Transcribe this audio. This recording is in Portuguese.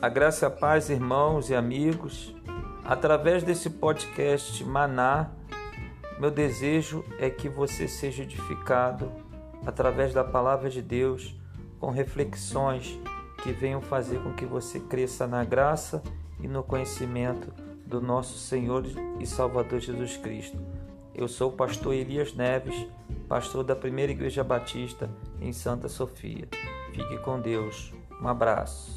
A graça e a paz, irmãos e amigos. Através desse podcast Maná, meu desejo é que você seja edificado através da palavra de Deus, com reflexões que venham fazer com que você cresça na graça e no conhecimento do nosso Senhor e Salvador Jesus Cristo. Eu sou o pastor Elias Neves, pastor da Primeira Igreja Batista em Santa Sofia. Fique com Deus. Um abraço.